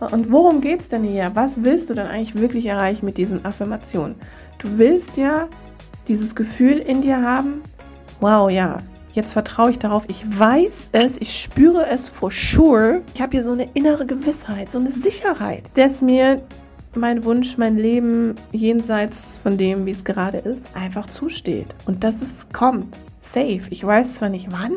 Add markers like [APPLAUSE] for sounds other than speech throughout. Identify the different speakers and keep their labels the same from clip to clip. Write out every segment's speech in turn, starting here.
Speaker 1: Und worum geht es denn hier? Was willst du denn eigentlich wirklich erreichen mit diesen Affirmationen? Du willst ja dieses Gefühl in dir haben, wow, ja, jetzt vertraue ich darauf, ich weiß es, ich spüre es for sure. Ich habe hier so eine innere Gewissheit, so eine Sicherheit, dass mir mein Wunsch, mein Leben jenseits von dem, wie es gerade ist, einfach zusteht. Und dass es kommt. Safe. Ich weiß zwar nicht wann.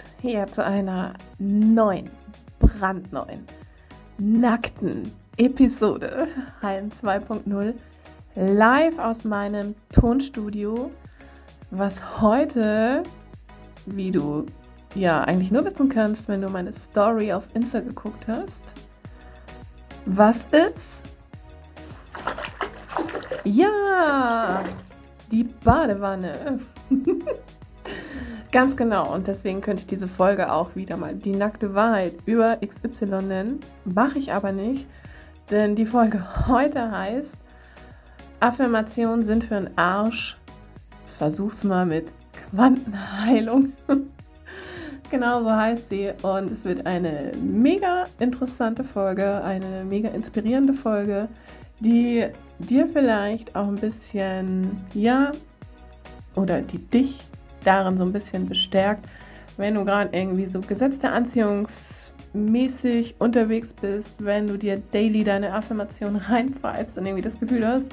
Speaker 1: hier zu einer neuen, brandneuen, nackten Episode Heilen 2.0 live aus meinem Tonstudio, was heute, wie du ja eigentlich nur wissen kannst, wenn du meine Story auf Insta geguckt hast, was ist? Ja, die Badewanne. [LAUGHS] Ganz genau. Und deswegen könnte ich diese Folge auch wieder mal die nackte Wahrheit über XY nennen. Mache ich aber nicht, denn die Folge [LAUGHS] heute heißt Affirmationen sind für den Arsch. Versuch's mal mit Quantenheilung. [LAUGHS] genau so heißt sie. Und es wird eine mega interessante Folge, eine mega inspirierende Folge, die dir vielleicht auch ein bisschen, ja, oder die dich darin so ein bisschen bestärkt, wenn du gerade irgendwie so gesetzte Anziehungsmäßig unterwegs bist, wenn du dir daily deine Affirmation [LAUGHS] reinpfeifst und irgendwie das Gefühl hast,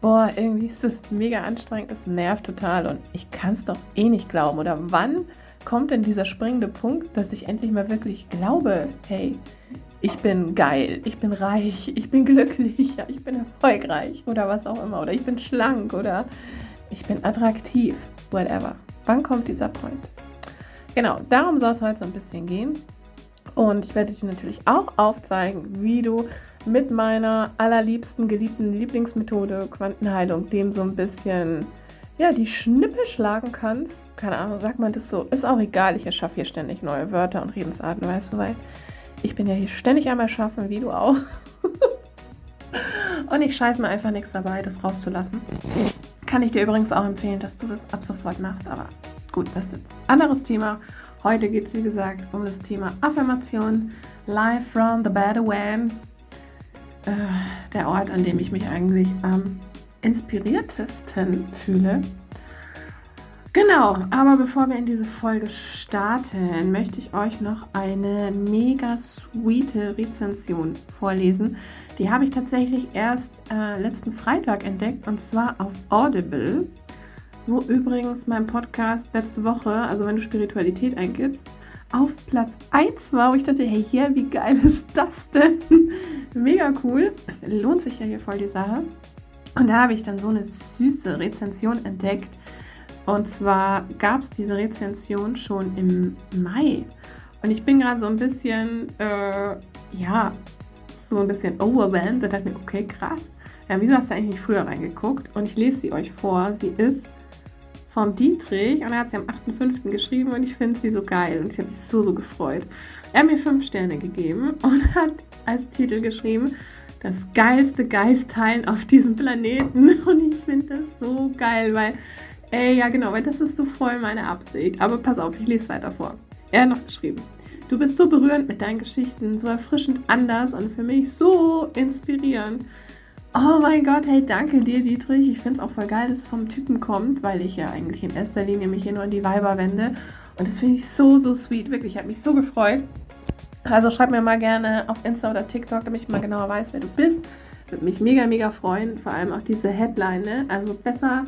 Speaker 1: boah, irgendwie ist das mega anstrengend, das nervt total und ich kann es doch eh nicht glauben. Oder wann kommt denn dieser springende Punkt, dass ich endlich mal wirklich glaube, hey, ich bin geil, ich bin reich, ich bin glücklich, [LAUGHS] ja, ich bin erfolgreich oder was auch immer. Oder ich bin schlank oder ich bin attraktiv whatever. Wann kommt dieser Point? Genau, darum soll es heute so ein bisschen gehen. Und ich werde dir natürlich auch aufzeigen, wie du mit meiner allerliebsten, geliebten Lieblingsmethode Quantenheilung dem so ein bisschen, ja, die Schnippe schlagen kannst. Keine Ahnung, sagt man das so? Ist auch egal, ich erschaffe hier ständig neue Wörter und Redensarten, weißt du, weil ich bin ja hier ständig am Erschaffen, wie du auch. [LAUGHS] und ich scheiße mir einfach nichts dabei, das rauszulassen. Kann ich dir übrigens auch empfehlen, dass du das ab sofort machst. Aber gut, das ist ein anderes Thema. Heute geht es, wie gesagt, um das Thema Affirmation. Live from the Badaway. Äh, der Ort, an dem ich mich eigentlich am inspiriertesten fühle. Genau, aber bevor wir in diese Folge starten, möchte ich euch noch eine mega sweete Rezension vorlesen, die habe ich tatsächlich erst äh, letzten Freitag entdeckt und zwar auf Audible, wo übrigens mein Podcast letzte Woche, also wenn du Spiritualität eingibst, auf Platz 1 war, wo ich dachte, hey, hier, wie geil [LAUGHS] ist das denn? Mega cool. Lohnt sich ja hier voll die Sache. Und da habe ich dann so eine süße Rezension entdeckt. Und zwar gab es diese Rezension schon im Mai. Und ich bin gerade so ein bisschen, äh, ja, so ein bisschen overwhelmed und dachte mir, okay, krass. Ja, wieso hast du eigentlich nicht früher reingeguckt? Und ich lese sie euch vor. Sie ist von Dietrich und er hat sie am 8.5. geschrieben und ich finde sie so geil und ich habe mich so, so gefreut. Er hat mir fünf Sterne gegeben und [LAUGHS] hat als Titel geschrieben, das geilste Geistteilen auf diesem Planeten. [LAUGHS] Und ich finde das so geil, weil, ey, ja genau, weil das ist so voll meine Absicht. Aber pass auf, ich lese weiter vor. Er hat noch geschrieben, Du bist so berührend mit deinen Geschichten, so erfrischend anders und für mich so inspirierend. Oh mein Gott, hey, danke dir, Dietrich. Ich finde es auch voll geil, dass es vom Typen kommt, weil ich ja eigentlich in erster Linie mich hier nur an die Weiber wende. Und das finde ich so, so sweet. Wirklich, ich habe mich so gefreut. Also schreib mir mal gerne auf Insta oder TikTok, damit ich mal genauer weiß, wer du bist. Würde mich mega, mega freuen. Vor allem auch diese Headline. Ne? Also besser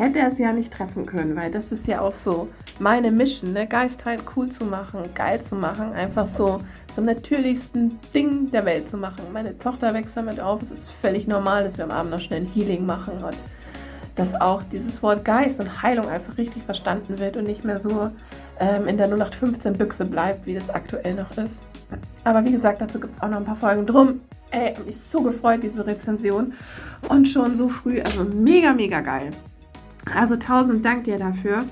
Speaker 1: hätte er es ja nicht treffen können, weil das ist ja auch so meine Mission, ne? Geist halt cool zu machen, geil zu machen, einfach so zum natürlichsten Ding der Welt zu machen. Meine Tochter wächst damit auf, es ist völlig normal, dass wir am Abend noch schnell ein Healing machen und dass auch dieses Wort Geist und Heilung einfach richtig verstanden wird und nicht mehr so ähm, in der 0815-Büchse bleibt, wie das aktuell noch ist. Aber wie gesagt, dazu gibt es auch noch ein paar Folgen drum. Ey, mich so gefreut, diese Rezension. Und schon so früh, also mega, mega geil. Also tausend Dank dir dafür.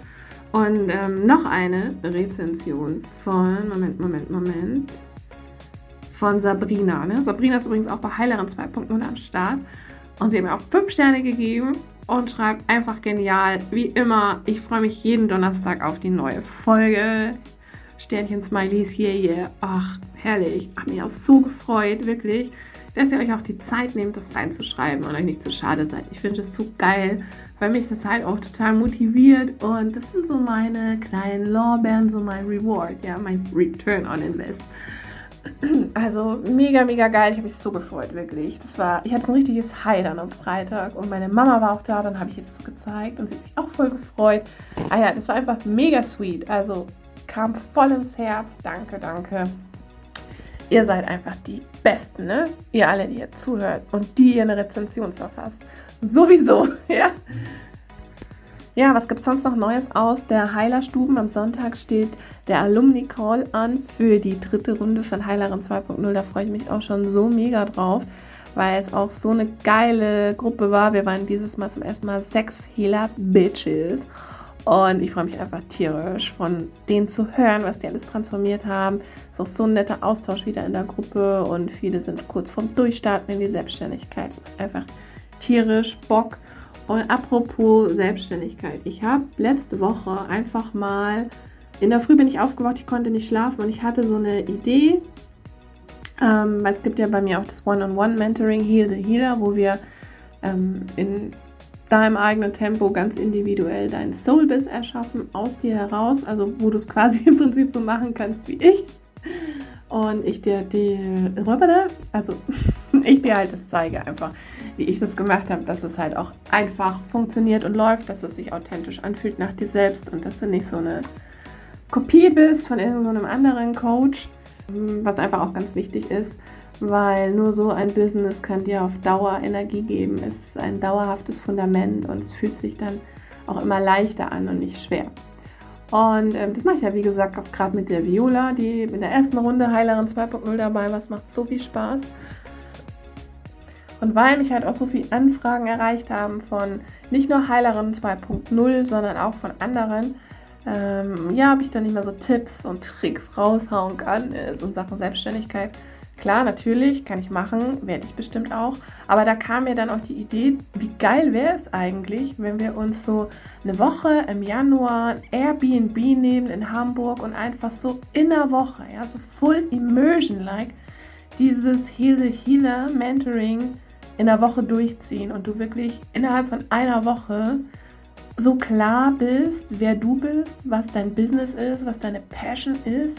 Speaker 1: Und ähm, noch eine Rezension von, Moment, Moment, Moment, von Sabrina. Ne? Sabrina ist übrigens auch bei Heilerin 2.0 am Start. Und sie hat mir auch fünf Sterne gegeben und schreibt einfach genial. Wie immer, ich freue mich jeden Donnerstag auf die neue Folge. Sternchen, Smileys, hier, yeah, yeah. Ach, herrlich. Hab mich auch so gefreut, wirklich, dass ihr euch auch die Zeit nehmt, das reinzuschreiben und euch nicht zu schade seid. Ich finde es so geil, weil mich das halt auch total motiviert und das sind so meine kleinen Lorbeeren, so mein Reward, ja, mein Return on Invest. [CLEARS THROAT] Also mega, mega geil. Ich habe mich so gefreut, wirklich. Das war, ich hatte ein richtiges High dann am Freitag und meine Mama war auch da. Dann habe ich ihr das so gezeigt und sie hat sich auch voll gefreut. Ah ja, das war einfach mega sweet. Also kam voll ins Herz. Danke, danke. Ihr seid einfach die Besten, ne? Ihr alle, die ihr zuhört und die ihr eine Rezension verfasst. Sowieso, [LAUGHS] ja. Ja, was gibt es sonst noch Neues aus der Heilerstuben? Am Sonntag steht der Alumni Call an für die dritte Runde von Heilerin 2.0. Da freue ich mich auch schon so mega drauf, weil es auch so eine geile Gruppe war. Wir waren dieses Mal zum ersten Mal sechs Healer Bitches. Und ich freue mich einfach tierisch, von denen zu hören, was die alles transformiert haben. Ist auch so ein netter Austausch wieder in der Gruppe und viele sind kurz vorm Durchstarten in die Selbstständigkeit. Es macht einfach tierisch Bock. Und apropos Selbstständigkeit, ich habe letzte Woche einfach mal, in der Früh bin ich aufgewacht, ich konnte nicht schlafen und ich hatte so eine Idee, ähm, weil es gibt ja bei mir auch das One-on-One-Mentoring Heal the Healer, wo wir ähm, in deinem eigenen Tempo ganz individuell dein Soul-Biss erschaffen, aus dir heraus, also wo du es quasi [LAUGHS] im Prinzip so machen kannst wie ich. Und ich dir die, also [LAUGHS] ich dir halt das zeige einfach wie ich das gemacht habe, dass es halt auch einfach funktioniert und läuft, dass es sich authentisch anfühlt nach dir selbst und dass du nicht so eine Kopie bist von irgendeinem anderen Coach, was einfach auch ganz wichtig ist, weil nur so ein Business kann dir auf Dauer Energie geben, ist ein dauerhaftes Fundament und es fühlt sich dann auch immer leichter an und nicht schwer. Und ähm, das mache ich ja, wie gesagt, auch gerade mit der Viola, die in der ersten Runde Heilerin 2.0 dabei war. Es macht so viel Spaß. Und weil mich halt auch so viele Anfragen erreicht haben von nicht nur Heilerin 2.0, sondern auch von anderen, ähm, ja, habe ich dann nicht mehr so Tipps und Tricks raushauen kann äh, in Sachen Selbstständigkeit. Klar, natürlich, kann ich machen, werde ich bestimmt auch. Aber da kam mir dann auch die Idee, wie geil wäre es eigentlich, wenn wir uns so eine Woche im Januar ein Airbnb nehmen in Hamburg und einfach so in der Woche, ja, so full immersion-like, dieses Heal the Healer Mentoring in der Woche durchziehen und du wirklich innerhalb von einer Woche so klar bist, wer du bist, was dein Business ist, was deine Passion ist,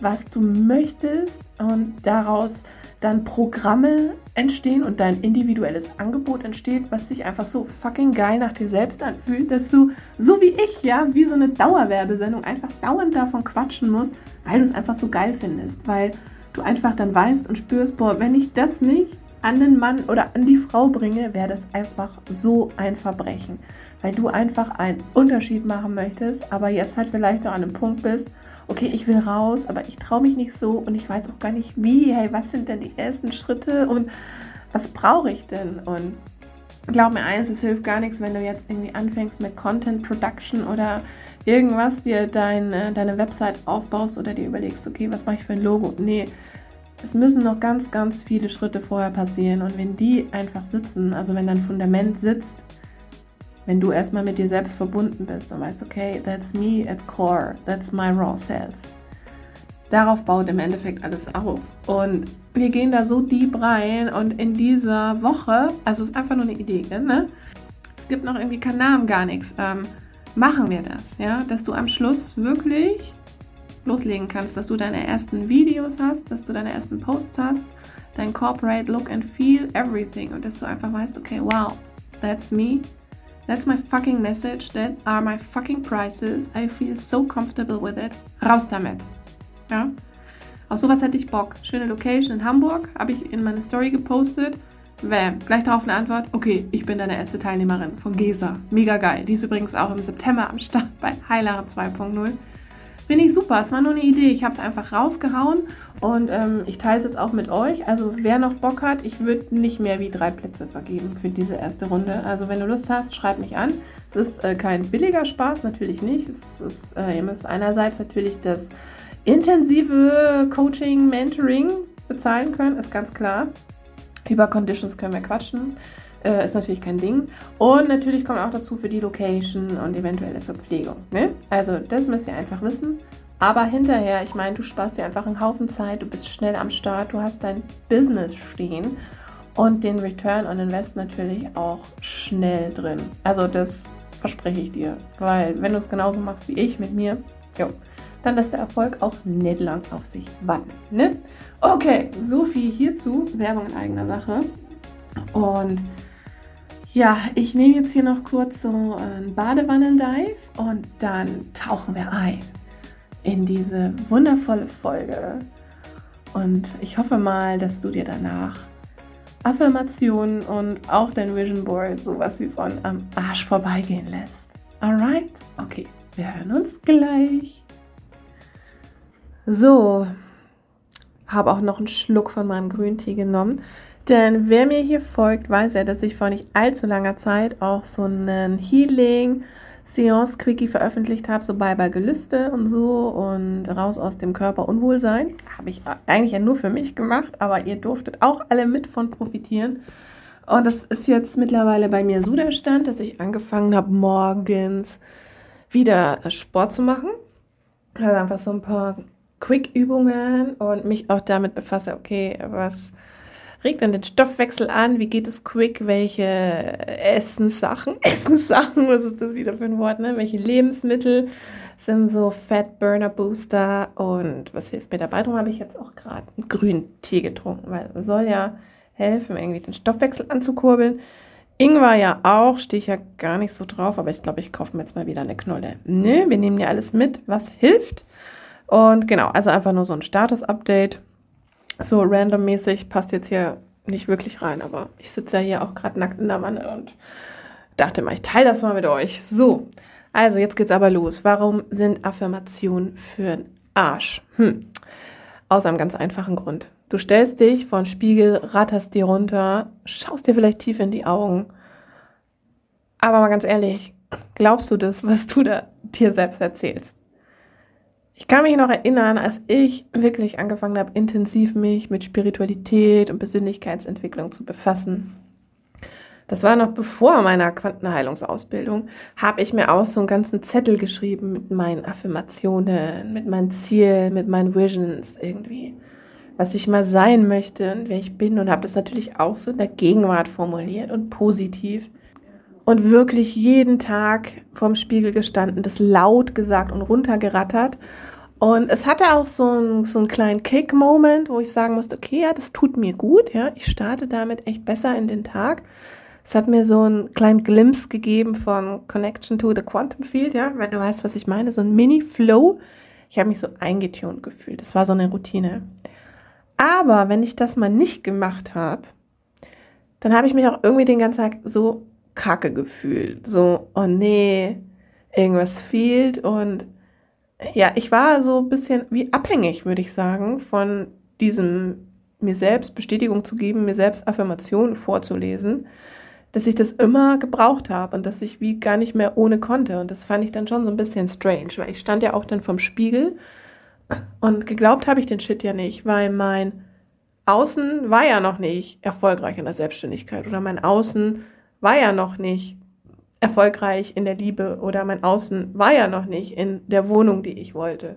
Speaker 1: was du möchtest und daraus dann Programme entstehen und dein individuelles Angebot entsteht, was sich einfach so fucking geil nach dir selbst anfühlt, dass du, so wie ich, ja, wie so eine Dauerwerbesendung einfach dauernd davon quatschen musst, weil du es einfach so geil findest, weil du einfach dann weißt und spürst, boah, wenn ich das nicht an den Mann oder an die Frau bringe, wäre das einfach so ein Verbrechen. Weil du einfach einen Unterschied machen möchtest, aber jetzt halt vielleicht noch an einem Punkt bist, okay, ich will raus, aber ich traue mich nicht so und ich weiß auch gar nicht wie. Hey, was sind denn die ersten Schritte und was brauche ich denn? Und glaub mir eins, es hilft gar nichts, wenn du jetzt irgendwie anfängst mit Content Production oder irgendwas, dir deine, deine Website aufbaust oder dir überlegst, okay, was mache ich für ein Logo? Nee, es müssen noch ganz, ganz viele Schritte vorher passieren. Und wenn die einfach sitzen, also wenn dein Fundament sitzt, wenn du erstmal mit dir selbst verbunden bist und weißt, okay, that's me at core, that's my raw self. Darauf baut im Endeffekt alles auf. Und wir gehen da so deep rein und in dieser Woche, also es ist einfach nur eine Idee, ne? Es gibt noch irgendwie keinen Namen, gar nichts. Ähm, machen wir das, ja? Dass du am Schluss wirklich loslegen kannst, dass du deine ersten Videos hast, dass du deine ersten Posts hast, dein Corporate Look and Feel, everything und dass du einfach weißt, okay, wow, that's me, That's my fucking message. That are my fucking prices. I feel so comfortable with it. Raus damit. Ja? Auf sowas hätte ich Bock. Schöne Location in Hamburg. Habe ich in meine Story gepostet. Bam. Gleich darauf eine Antwort. Okay, ich bin deine erste Teilnehmerin von GESA. Mega geil. Die ist übrigens auch im September am Start bei Heilaren 2.0. Finde ich super. Es war nur eine Idee. Ich habe es einfach rausgehauen und ähm, ich teile es jetzt auch mit euch. Also wer noch Bock hat, ich würde nicht mehr wie drei Plätze vergeben für diese erste Runde. Also wenn du Lust hast, schreib mich an. Es ist äh, kein billiger Spaß, natürlich nicht. Es ist, äh, ihr müsst einerseits natürlich das intensive Coaching, Mentoring bezahlen können, ist ganz klar. Über Conditions können wir quatschen. Äh, ist natürlich kein Ding. Und natürlich kommt auch dazu für die Location und eventuelle Verpflegung. Ne? Also das müsst ihr einfach wissen. Aber hinterher, ich meine, du sparst dir einfach einen Haufen Zeit, du bist schnell am Start, du hast dein Business stehen und den Return on Invest natürlich auch schnell drin. Also das verspreche ich dir. Weil wenn du es genauso machst wie ich mit mir, jo, dann lässt der Erfolg auch nicht lang auf sich warten. Ne? Okay, so viel hierzu. Werbung in eigener Sache. Und ja, ich nehme jetzt hier noch kurz so einen Badewannen-Dive und dann tauchen wir ein in diese wundervolle Folge. Und ich hoffe mal, dass du dir danach Affirmationen und auch dein Vision Board sowas wie von am Arsch vorbeigehen lässt. Alright? Okay, wir hören uns gleich. So, habe auch noch einen Schluck von meinem Grüntee genommen. Denn wer mir hier folgt, weiß ja, dass ich vor nicht allzu langer Zeit auch so einen Healing Seance Quickie veröffentlicht habe, so bei bei Gelüste und so und raus aus dem Körper Unwohlsein. Habe ich eigentlich ja nur für mich gemacht, aber ihr durftet auch alle mit von profitieren. Und das ist jetzt mittlerweile bei mir so der Stand, dass ich angefangen habe, morgens wieder Sport zu machen. Also einfach so ein paar Quick-Übungen und mich auch damit befasse, okay, was regt dann den Stoffwechsel an, wie geht es quick, welche Essenssachen, [LAUGHS] Essenssachen, was ist das wieder für ein Wort, ne? welche Lebensmittel sind so Fat Burner Booster und was hilft mir dabei? Darum habe ich jetzt auch gerade einen grünen Tee getrunken, weil es soll ja helfen, irgendwie den Stoffwechsel anzukurbeln. Ingwer ja auch, stehe ich ja gar nicht so drauf, aber ich glaube, ich kaufe mir jetzt mal wieder eine Knolle. Ne, wir nehmen ja alles mit, was hilft. Und genau, also einfach nur so ein Status-Update. So randommäßig passt jetzt hier nicht wirklich rein, aber ich sitze ja hier auch gerade nackt in der Wanne und dachte mal, ich teile das mal mit euch. So, also jetzt geht's aber los. Warum sind Affirmationen für den Arsch? Hm. Aus einem ganz einfachen Grund. Du stellst dich vor den Spiegel, ratterst dir runter, schaust dir vielleicht tief in die Augen. Aber mal ganz ehrlich, glaubst du das, was du da dir selbst erzählst? Ich kann mich noch erinnern, als ich wirklich angefangen habe, intensiv mich mit Spiritualität und Persönlichkeitsentwicklung zu befassen. Das war noch bevor meiner Quantenheilungsausbildung, habe ich mir auch so einen ganzen Zettel geschrieben mit meinen Affirmationen, mit meinen Zielen, mit meinen Visions irgendwie, was ich mal sein möchte und wer ich bin und habe das natürlich auch so in der Gegenwart formuliert und positiv. Und wirklich jeden Tag vorm Spiegel gestanden, das laut gesagt und runtergerattert und es hatte auch so einen, so einen kleinen Kick-Moment, wo ich sagen musste, okay, ja, das tut mir gut, ja, ich starte damit echt besser in den Tag. Es hat mir so einen kleinen Glimpse gegeben von Connection to the Quantum Field, ja, wenn du weißt, was ich meine, so ein Mini-Flow. Ich habe mich so eingetunt gefühlt. Das war so eine Routine. Aber wenn ich das mal nicht gemacht habe, dann habe ich mich auch irgendwie den ganzen Tag so kacke gefühlt. So, oh nee, irgendwas fehlt und ja, ich war so ein bisschen wie abhängig, würde ich sagen, von diesem mir selbst Bestätigung zu geben, mir selbst Affirmationen vorzulesen, dass ich das immer gebraucht habe und dass ich wie gar nicht mehr ohne konnte. Und das fand ich dann schon so ein bisschen strange, weil ich stand ja auch dann vorm Spiegel und geglaubt habe ich den Shit ja nicht, weil mein Außen war ja noch nicht erfolgreich in der Selbstständigkeit oder mein Außen war ja noch nicht erfolgreich in der Liebe oder mein Außen war ja noch nicht in der Wohnung, die ich wollte.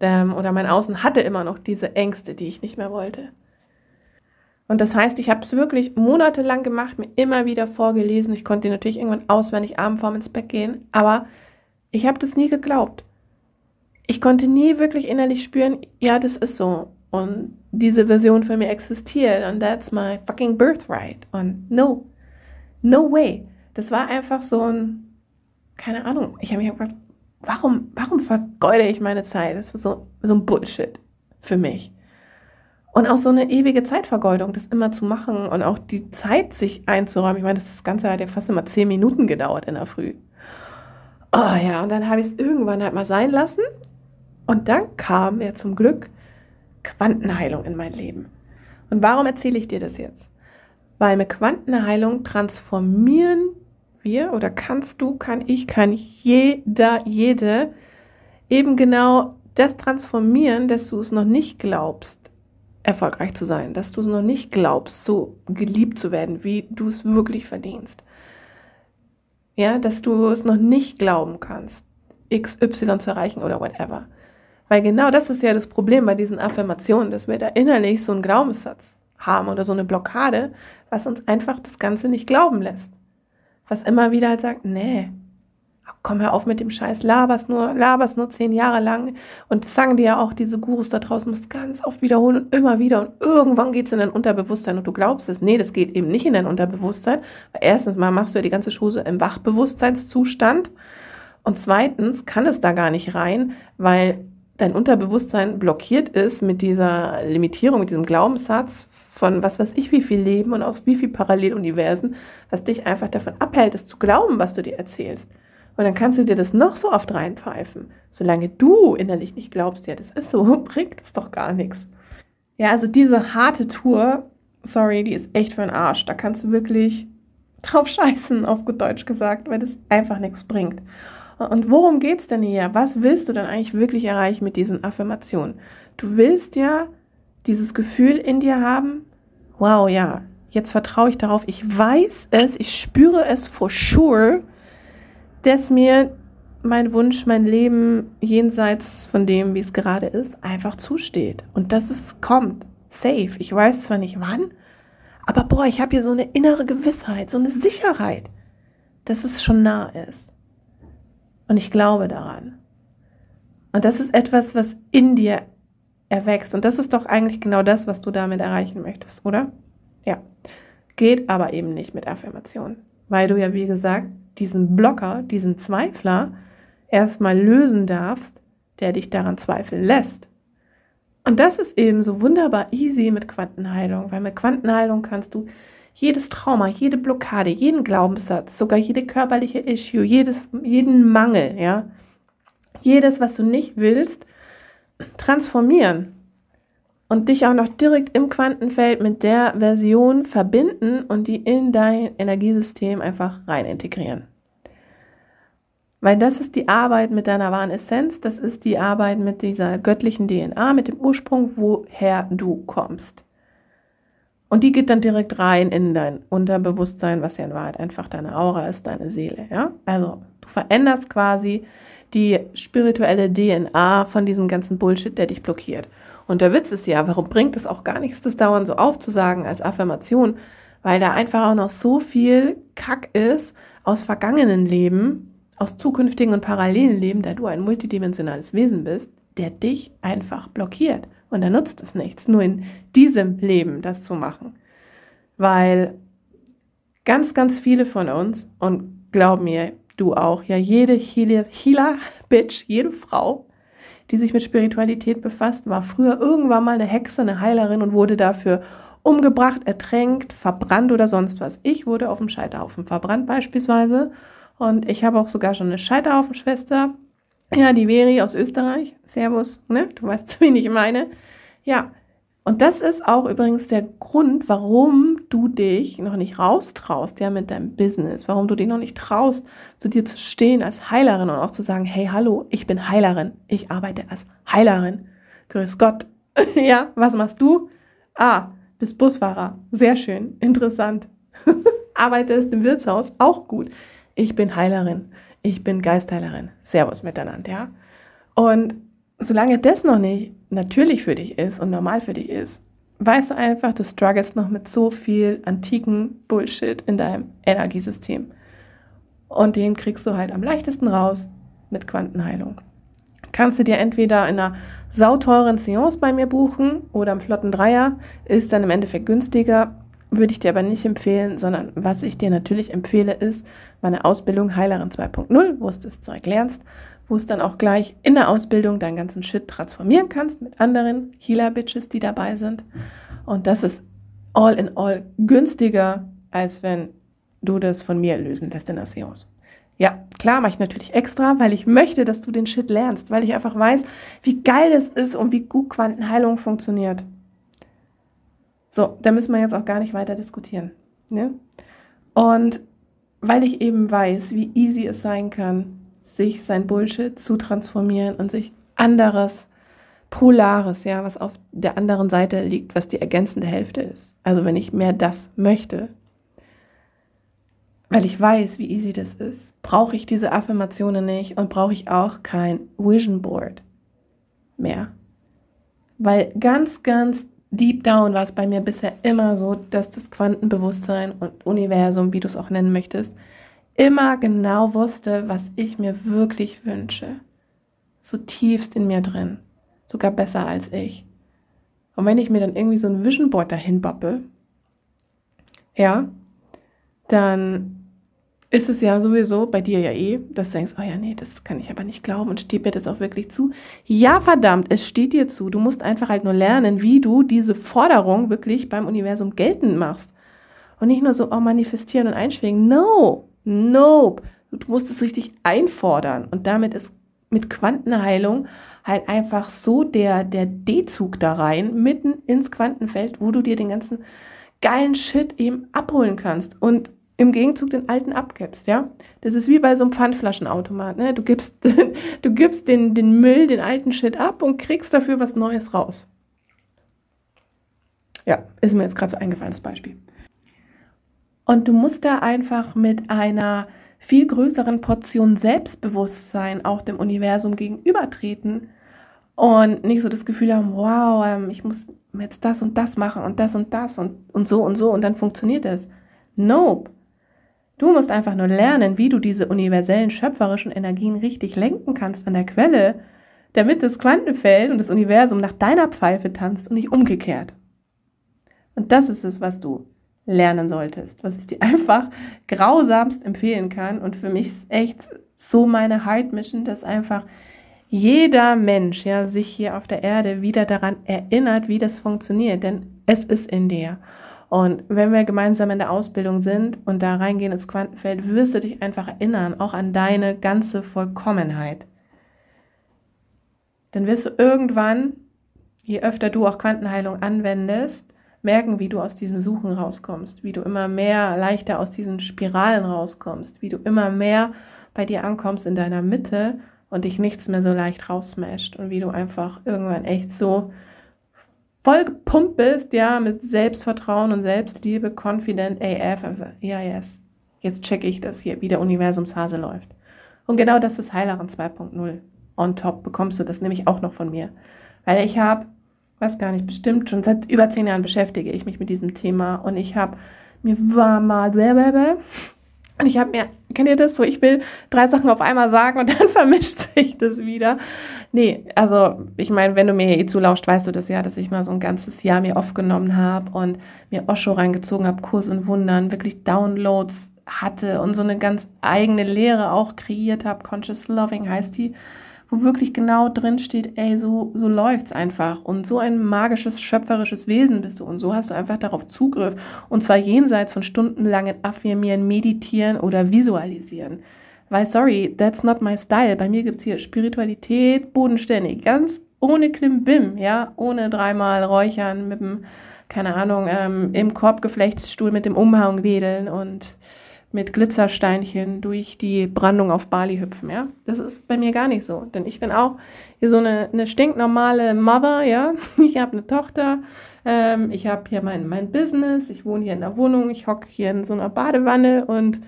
Speaker 1: Ähm, oder mein Außen hatte immer noch diese Ängste, die ich nicht mehr wollte. Und das heißt, ich habe es wirklich monatelang gemacht, mir immer wieder vorgelesen. Ich konnte natürlich irgendwann auswendig abends vorm ins Bett gehen, aber ich habe das nie geglaubt. Ich konnte nie wirklich innerlich spüren, ja, das ist so. Und diese Version für mich existiert. Und that's my fucking birthright. Und no, no way. Das war einfach so ein, keine Ahnung, ich habe mich gefragt, warum, warum vergeude ich meine Zeit? Das war so, so ein Bullshit für mich. Und auch so eine ewige Zeitvergeudung, das immer zu machen und auch die Zeit sich einzuräumen. Ich meine, das Ganze hat ja fast immer zehn Minuten gedauert in der Früh. Oh ja, und dann habe ich es irgendwann halt mal sein lassen. Und dann kam ja zum Glück Quantenheilung in mein Leben. Und warum erzähle ich dir das jetzt? Weil mit Quantenheilung transformieren wir oder kannst du, kann ich, kann jeder, jede eben genau das transformieren, dass du es noch nicht glaubst, erfolgreich zu sein, dass du es noch nicht glaubst, so geliebt zu werden, wie du es wirklich verdienst. Ja, dass du es noch nicht glauben kannst, XY zu erreichen oder whatever. Weil genau das ist ja das Problem bei diesen Affirmationen, dass wir da innerlich so einen Glaubenssatz haben oder so eine Blockade, was uns einfach das Ganze nicht glauben lässt. Was immer wieder halt sagt, nee, komm hör auf mit dem Scheiß, laberst nur, laberst nur zehn Jahre lang. Und das sagen dir ja auch diese Gurus da draußen, musst ganz oft wiederholen und immer wieder. Und irgendwann geht es in dein Unterbewusstsein und du glaubst es. Nee, das geht eben nicht in dein Unterbewusstsein. Weil erstens mal machst du ja die ganze Schose im Wachbewusstseinszustand. Und zweitens kann es da gar nicht rein, weil dein Unterbewusstsein blockiert ist mit dieser Limitierung, mit diesem Glaubenssatz von was weiß ich wie viel Leben und aus wie viel Paralleluniversen, was dich einfach davon abhält, es zu glauben, was du dir erzählst. Und dann kannst du dir das noch so oft reinpfeifen. Solange du innerlich nicht glaubst, ja, das ist so, [LAUGHS] bringt es doch gar nichts. Ja, also diese harte Tour, sorry, die ist echt für den Arsch. Da kannst du wirklich drauf scheißen, auf gut Deutsch gesagt, weil das einfach nichts bringt. Und worum geht es denn hier? Was willst du denn eigentlich wirklich erreichen mit diesen Affirmationen? Du willst ja dieses Gefühl in dir haben, wow, ja, jetzt vertraue ich darauf, ich weiß es, ich spüre es for sure, dass mir mein Wunsch, mein Leben jenseits von dem, wie es gerade ist, einfach zusteht. Und dass es kommt. Safe. Ich weiß zwar nicht wann, aber boah, ich habe hier so eine innere Gewissheit, so eine Sicherheit, dass es schon nah ist. Und ich glaube daran. Und das ist etwas, was in dir erwächst. Und das ist doch eigentlich genau das, was du damit erreichen möchtest, oder? Ja. Geht aber eben nicht mit Affirmationen. Weil du ja, wie gesagt, diesen Blocker, diesen Zweifler erstmal lösen darfst, der dich daran zweifeln lässt. Und das ist eben so wunderbar easy mit Quantenheilung, weil mit Quantenheilung kannst du jedes Trauma, jede Blockade, jeden Glaubenssatz, sogar jede körperliche Issue, jedes, jeden Mangel, ja, jedes, was du nicht willst, transformieren und dich auch noch direkt im Quantenfeld mit der Version verbinden und die in dein Energiesystem einfach rein integrieren. Weil das ist die Arbeit mit deiner wahren Essenz, das ist die Arbeit mit dieser göttlichen DNA, mit dem Ursprung, woher du kommst. Und die geht dann direkt rein in dein Unterbewusstsein, was ja in Wahrheit einfach deine Aura ist, deine Seele. Ja? Also du veränderst quasi die spirituelle DNA von diesem ganzen Bullshit, der dich blockiert. Und der Witz ist ja, warum bringt es auch gar nichts, das dauernd so aufzusagen als Affirmation? Weil da einfach auch noch so viel Kack ist aus vergangenen Leben, aus zukünftigen und parallelen Leben, da du ein multidimensionales Wesen bist, der dich einfach blockiert. Und da nutzt es nichts, nur in diesem Leben das zu machen. Weil ganz, ganz viele von uns, und glaub mir, du auch, ja, jede Healer-Bitch, jede Frau, die sich mit Spiritualität befasst, war früher irgendwann mal eine Hexe, eine Heilerin und wurde dafür umgebracht, ertränkt, verbrannt oder sonst was. Ich wurde auf dem Scheiterhaufen verbrannt beispielsweise und ich habe auch sogar schon eine Scheiterhaufenschwester. Ja, die Veri aus Österreich. Servus, ne? Du weißt, [LAUGHS] wen ich meine. Ja, und das ist auch übrigens der Grund, warum du dich noch nicht raustraust, ja, mit deinem Business, warum du dich noch nicht traust, zu dir zu stehen als Heilerin und auch zu sagen, hey, hallo, ich bin Heilerin, ich arbeite als Heilerin. Grüß Gott. [LAUGHS] ja, was machst du? Ah, bist Busfahrer. Sehr schön, interessant. [LAUGHS] Arbeitest im Wirtshaus, auch gut. Ich bin Heilerin, ich bin Geistheilerin. Servus miteinander, ja. Und solange das noch nicht natürlich für dich ist und normal für dich ist, weißt du einfach, du struggles noch mit so viel antiken Bullshit in deinem Energiesystem. Und den kriegst du halt am leichtesten raus mit Quantenheilung. Kannst du dir entweder in einer sauteuren Seance bei mir buchen oder im flotten Dreier, ist dann im Endeffekt günstiger. würde ich dir aber nicht empfehlen, sondern was ich dir natürlich empfehle, ist meine Ausbildung Heilerin 2.0, wo du das Zeug lernst, wo es dann auch gleich in der Ausbildung deinen ganzen Shit transformieren kannst mit anderen Healer-Bitches, die dabei sind. Und das ist all in all günstiger, als wenn du das von mir lösen lässt in der Seance. Ja, klar mache ich natürlich extra, weil ich möchte, dass du den Shit lernst, weil ich einfach weiß, wie geil es ist und wie gut Quantenheilung funktioniert. So, da müssen wir jetzt auch gar nicht weiter diskutieren. Ne? Und weil ich eben weiß, wie easy es sein kann, sich sein Bullshit zu transformieren und sich anderes, Polares, ja, was auf der anderen Seite liegt, was die ergänzende Hälfte ist. Also wenn ich mehr das möchte, weil ich weiß, wie easy das ist, brauche ich diese Affirmationen nicht und brauche ich auch kein Vision Board mehr. Weil ganz, ganz deep down war es bei mir bisher immer so, dass das Quantenbewusstsein und Universum, wie du es auch nennen möchtest, immer genau wusste, was ich mir wirklich wünsche. So tiefst in mir drin. Sogar besser als ich. Und wenn ich mir dann irgendwie so ein Vision Board dahin bappe, ja, dann ist es ja sowieso bei dir ja eh, dass du denkst, oh ja, nee, das kann ich aber nicht glauben und steht mir das auch wirklich zu. Ja, verdammt, es steht dir zu. Du musst einfach halt nur lernen, wie du diese Forderung wirklich beim Universum geltend machst. Und nicht nur so, oh, manifestieren und einschwingen. No, nope. Du musst es richtig einfordern. Und damit ist mit Quantenheilung halt einfach so der, der D-Zug da rein, mitten ins Quantenfeld, wo du dir den ganzen geilen Shit eben abholen kannst. Und im Gegenzug den alten abgibst, ja. Das ist wie bei so einem Pfandflaschenautomat, ne? Du gibst, [LAUGHS] du gibst den, den Müll, den alten Shit ab und kriegst dafür was Neues raus. Ja, ist mir jetzt gerade so eingefallen, das Beispiel. Und du musst da einfach mit einer viel größeren Portion Selbstbewusstsein auch dem Universum gegenübertreten und nicht so das Gefühl haben, wow, ähm, ich muss jetzt das und das machen und das und das und, und so und so und dann funktioniert es. Nope. Du musst einfach nur lernen, wie du diese universellen schöpferischen Energien richtig lenken kannst an der Quelle, damit das Quantenfeld und das Universum nach deiner Pfeife tanzt und nicht umgekehrt. Und das ist es, was du lernen solltest, was ich dir [LAUGHS] einfach grausamst empfehlen kann. Und für mich ist echt so meine Heart Mission, dass einfach jeder Mensch ja sich hier auf der Erde wieder daran erinnert, wie das funktioniert, denn es ist in dir. Und wenn wir gemeinsam in der Ausbildung sind und da reingehen ins Quantenfeld, wirst du dich einfach erinnern, auch an deine ganze Vollkommenheit. Dann wirst du irgendwann, je öfter du auch Quantenheilung anwendest, merken, wie du aus diesem Suchen rauskommst, wie du immer mehr leichter aus diesen Spiralen rauskommst, wie du immer mehr bei dir ankommst in deiner Mitte und dich nichts mehr so leicht raussmasht und wie du einfach irgendwann echt so voll gepumpt bist, ja, mit Selbstvertrauen und Selbstliebe, confident AF. Also, ja, yes, jetzt checke ich das hier, wie der Universumshase läuft. Und genau das ist Heilerin 2.0. On top bekommst du das nämlich auch noch von mir. Weil ich habe, weiß gar nicht, bestimmt schon seit über zehn Jahren beschäftige ich mich mit diesem Thema und ich habe, mir war mal, und ich habe mir, kennt ihr das so, ich will drei Sachen auf einmal sagen und [LAUGHS] dann vermischt sich das wieder. Nee, also ich meine, wenn du mir hier eh zulauscht, weißt du das ja, dass ich mal so ein ganzes Jahr mir aufgenommen habe und mir Osho reingezogen habe, Kurs und Wundern, wirklich Downloads hatte und so eine ganz eigene Lehre auch kreiert habe. Conscious Loving heißt die wo wirklich genau drin steht, ey, so, so läuft's einfach. Und so ein magisches, schöpferisches Wesen bist du. Und so hast du einfach darauf Zugriff. Und zwar jenseits von stundenlangen Affirmieren, Meditieren oder Visualisieren. Weil, sorry, that's not my style. Bei mir gibt's hier Spiritualität, bodenständig, ganz ohne Klimbim, ja, ohne dreimal Räuchern mit dem, keine Ahnung, ähm, im Korbgeflechtsstuhl mit dem Umhang wedeln und mit Glitzersteinchen durch die Brandung auf Bali hüpfen, ja. Das ist bei mir gar nicht so, denn ich bin auch hier so eine, eine stinknormale Mother, ja. [LAUGHS] Ich habe eine Tochter, ähm, ich habe hier mein, mein Business, ich wohne hier in der Wohnung, ich hocke hier in so einer Badewanne und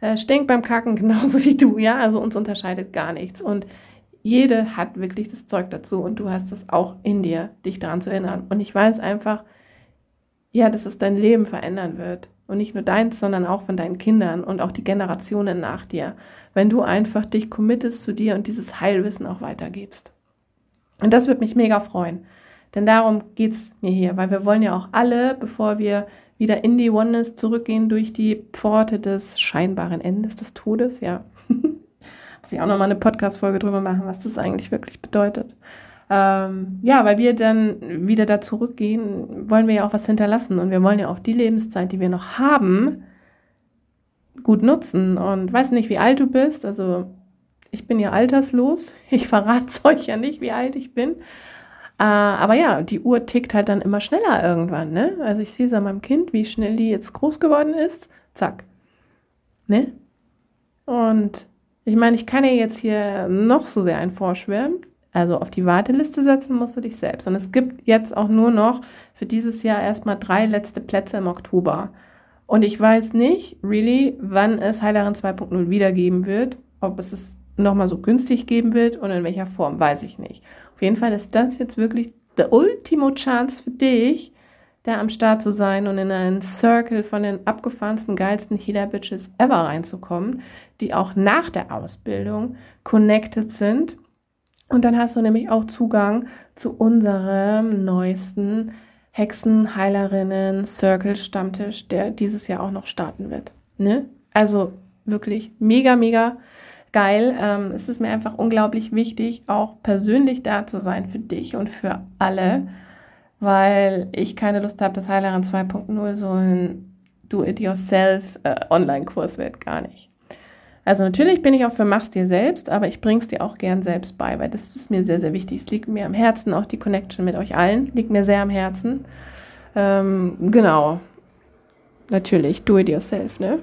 Speaker 1: äh, stink beim Kacken [LAUGHS] genauso wie du, ja. Also uns unterscheidet gar nichts und jede hat wirklich das Zeug dazu und du hast es auch in dir, dich daran zu erinnern. Und ich weiß einfach, ja, dass es dein Leben verändern wird. Und nicht nur deins, sondern auch von deinen Kindern und auch die Generationen nach dir. Wenn du einfach dich committest zu dir und dieses Heilwissen auch weitergibst. Und das würde mich mega freuen. Denn darum geht es mir hier, weil wir wollen ja auch alle, bevor wir wieder in die Oneness zurückgehen durch die Pforte des scheinbaren Endes des Todes, ja. [LAUGHS] Muss ich auch nochmal eine Podcast-Folge drüber machen, was das eigentlich wirklich bedeutet. Ähm, ja, weil wir dann wieder da zurückgehen, wollen wir ja auch was hinterlassen und wir wollen ja auch die Lebenszeit, die wir noch haben, gut nutzen. Und weiß nicht, wie alt du bist, also ich bin ja alterslos. [LAUGHS] Ich verrate es euch ja nicht, wie alt ich bin. Äh, aber ja, die Uhr tickt halt dann immer schneller irgendwann. Ne? Also ich sehe es an meinem Kind, wie schnell die jetzt groß geworden ist. Zack. Ne? Und ich meine, ich kann ja jetzt hier noch so sehr ein vorschwärmen. Also auf die Warteliste setzen musst du dich selbst. Und es gibt jetzt auch nur noch für dieses Jahr erstmal drei letzte Plätze im Oktober. Und ich weiß nicht, really, wann es Heilerin 2.0 wiedergeben wird. Ob es es nochmal so günstig geben wird und in welcher Form, weiß ich nicht. Auf jeden Fall ist das jetzt wirklich the ultimo Chance für dich, da am Start zu sein und in einen Circle von den abgefahrensten, geilsten Healer-Bitches ever reinzukommen, die auch nach der Ausbildung connected sind. Und dann hast du nämlich auch Zugang zu unserem neuesten Hexen, Heilerinnen, Circle, Stammtisch, der dieses Jahr auch noch starten wird. Ne? Also wirklich mega, mega geil. Ähm, es ist mir einfach unglaublich wichtig, auch persönlich da zu sein für dich und für alle, weil ich keine Lust habe, dass Heilerin 2.0 so ein Do-it-yourself äh, wird, gar nicht. Also natürlich bin ich auch für Mach's dir selbst, aber ich bring's dir auch gern selbst bei, weil das ist mir sehr, sehr wichtig. Es liegt mir am Herzen, auch die Connection mit euch allen, liegt mir sehr am Herzen. Ähm, genau. Natürlich, do it yourself, ne?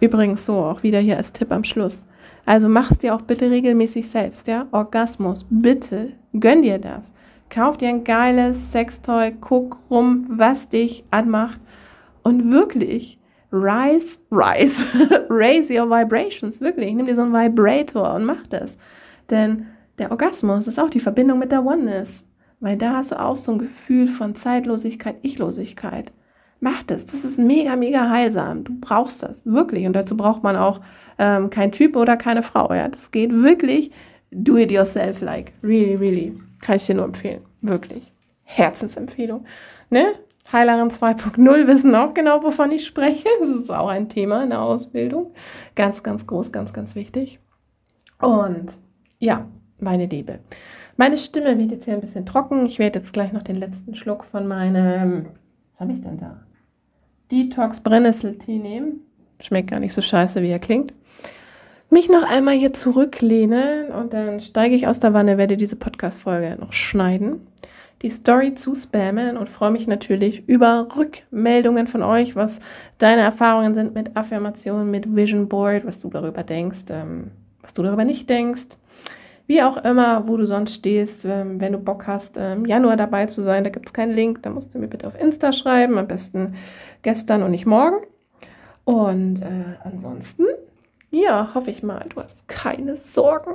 Speaker 1: Übrigens so, auch wieder hier als Tipp am Schluss. Also mach es dir auch bitte regelmäßig selbst, ja? Orgasmus, bitte, gönn dir das. Kauf dir ein geiles Sextoy, guck rum, was dich anmacht und wirklich rise, rise, [LAUGHS] raise your vibrations, wirklich. Nimm dir so einen Vibrator und mach das. Denn der Orgasmus ist auch die Verbindung mit der Oneness, weil da hast du auch so ein Gefühl von Zeitlosigkeit, Ichlosigkeit. Mach das, das ist mega, mega heilsam. Du brauchst das, wirklich. Und dazu braucht man auch ähm, kein Typ oder keine Frau. Ja, das geht wirklich. Do it yourself, like really, really. Kann ich dir nur empfehlen, wirklich. Herzensempfehlung. Ne? Heilerin 2.0 wissen auch genau, wovon ich spreche. Das ist auch ein Thema in der Ausbildung. Ganz, ganz groß, ganz, ganz wichtig. Und ja, meine Liebe. Meine Stimme wird jetzt hier ein bisschen trocken. Ich werde jetzt gleich noch den letzten Schluck von meinem, was habe ich denn da? Detox Brennnesseltee nehmen. Schmeckt gar nicht so scheiße, wie er klingt. Mich noch einmal hier zurücklehnen und dann steige ich aus der Wanne, werde diese Podcast-Folge noch schneiden, die Story zu spammen und freue mich natürlich über Rückmeldungen von euch, was deine Erfahrungen sind mit Affirmationen, mit Vision Board, was du darüber denkst, ähm, was du darüber nicht denkst. Wie auch immer, wo du sonst stehst, ähm, wenn du Bock hast, im Januar dabei zu sein, da gibt es keinen Link, da musst du mir bitte auf Insta schreiben, am besten gestern und nicht morgen. Und äh, ansonsten, ja, hoffe ich mal, du hast keine Sorgen.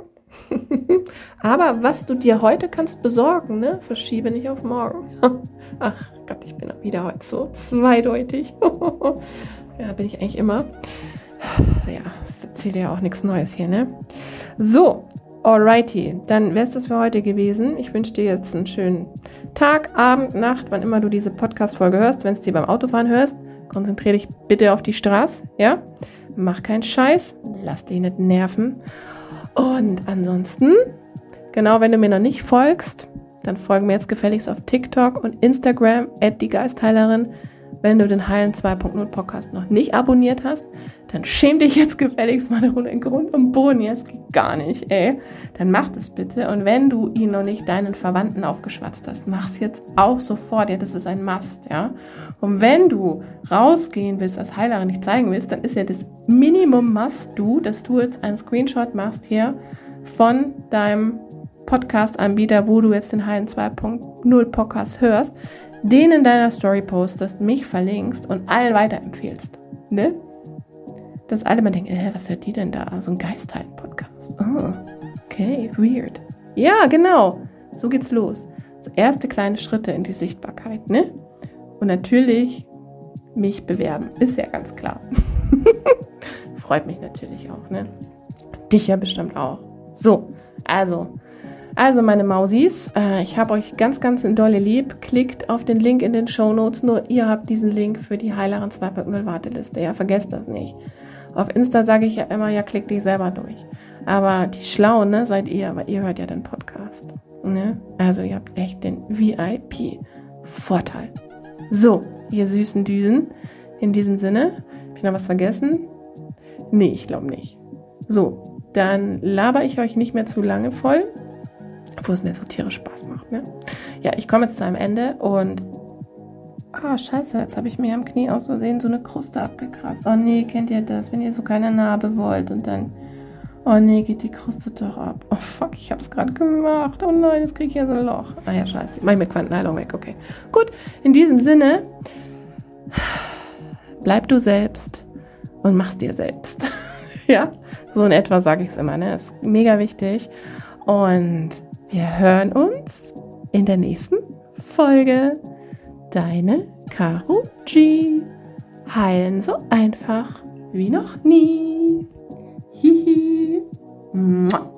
Speaker 1: [LAUGHS] Aber was du dir heute kannst besorgen, ne, verschiebe nicht auf morgen. [LAUGHS] Ach Gott, ich bin wieder heute so zweideutig. [LAUGHS] ja, bin ich eigentlich immer. [SIGHS] Ja, das erzählt ja auch nichts Neues hier, ne? So, alrighty, dann wäre es das für heute gewesen. Ich wünsche dir jetzt einen schönen Tag, Abend, Nacht, wann immer du diese Podcast-Folge hörst, wenn es dir beim Autofahren hörst. Konzentriere dich bitte auf die Straße, ja? Mach keinen Scheiß, lass dich nicht nerven. Und ansonsten, genau wenn du mir noch nicht folgst, dann folge mir jetzt gefälligst auf TikTok und Instagram, at die Geistheilerin. Wenn du den Heilen 2.0 Podcast noch nicht abonniert hast, dann schäm dich jetzt gefälligst mal einen Grund am Boden. Es geht gar nicht, ey. Dann mach das bitte. Und wenn du ihn noch nicht deinen Verwandten aufgeschwatzt hast, mach's jetzt auch sofort. Ja, das ist ein Must, ja. Und wenn du rausgehen willst, als Heilerin nicht zeigen willst, dann ist ja das Minimum Must du, dass du jetzt einen Screenshot machst hier von deinem Podcast-Anbieter, wo du jetzt den Heilen 2.0 Podcast hörst, den in deiner Story postest, mich verlinkst und allen weiterempfehlst. Ne? Dass alle mal denken, äh, was hört die denn da? So ein Geistheiten-Podcast. Oh, okay, weird. Ja, genau. So geht's los. So erste kleine Schritte in die Sichtbarkeit, ne? Und natürlich mich bewerben, ist ja ganz klar. [LAUGHS] Freut mich natürlich auch, ne? Dich ja bestimmt auch. So, also, Also meine Mausis, äh, ich habe euch ganz, ganz dolle lieb. Klickt auf den Link in den Show Notes. Nur ihr habt diesen Link für die Heileren 2.0 Warteliste. Ja, vergesst das nicht. Auf Insta sage ich ja immer, ja, klickt dich selber durch. Aber die Schlauen, ne, seid ihr, weil ihr hört ja den Podcast. Ne? Also ihr habt echt den VIP-Vorteil. So, ihr süßen Düsen. In diesem Sinne, habe ich noch was vergessen? Nee, ich glaube nicht. So, dann laber ich euch nicht mehr zu lange voll, obwohl es mir so tierisch Spaß macht. Ne? Ja, ich komme jetzt zu einem Ende und Ah, scheiße, jetzt habe ich mir am Knie aus Versehen so eine Kruste abgekratzt. Oh nee, kennt ihr das? Wenn ihr so keine Narbe wollt und dann. Oh nee, geht die Kruste doch ab. Oh fuck, ich habe es gerade gemacht. Oh nein, jetzt kriege ich ja so ein Loch. Ah ja, scheiße. Mach ich mit Quantenheilung weg, okay. Gut, in diesem Sinne, bleib du selbst und mach's dir selbst. [LAUGHS] ja, so in etwa sage ich es immer, ne? Ist mega wichtig. Und wir hören uns in der nächsten Folge deine Caro G. Heilen so einfach wie noch nie. Hihi. Mua.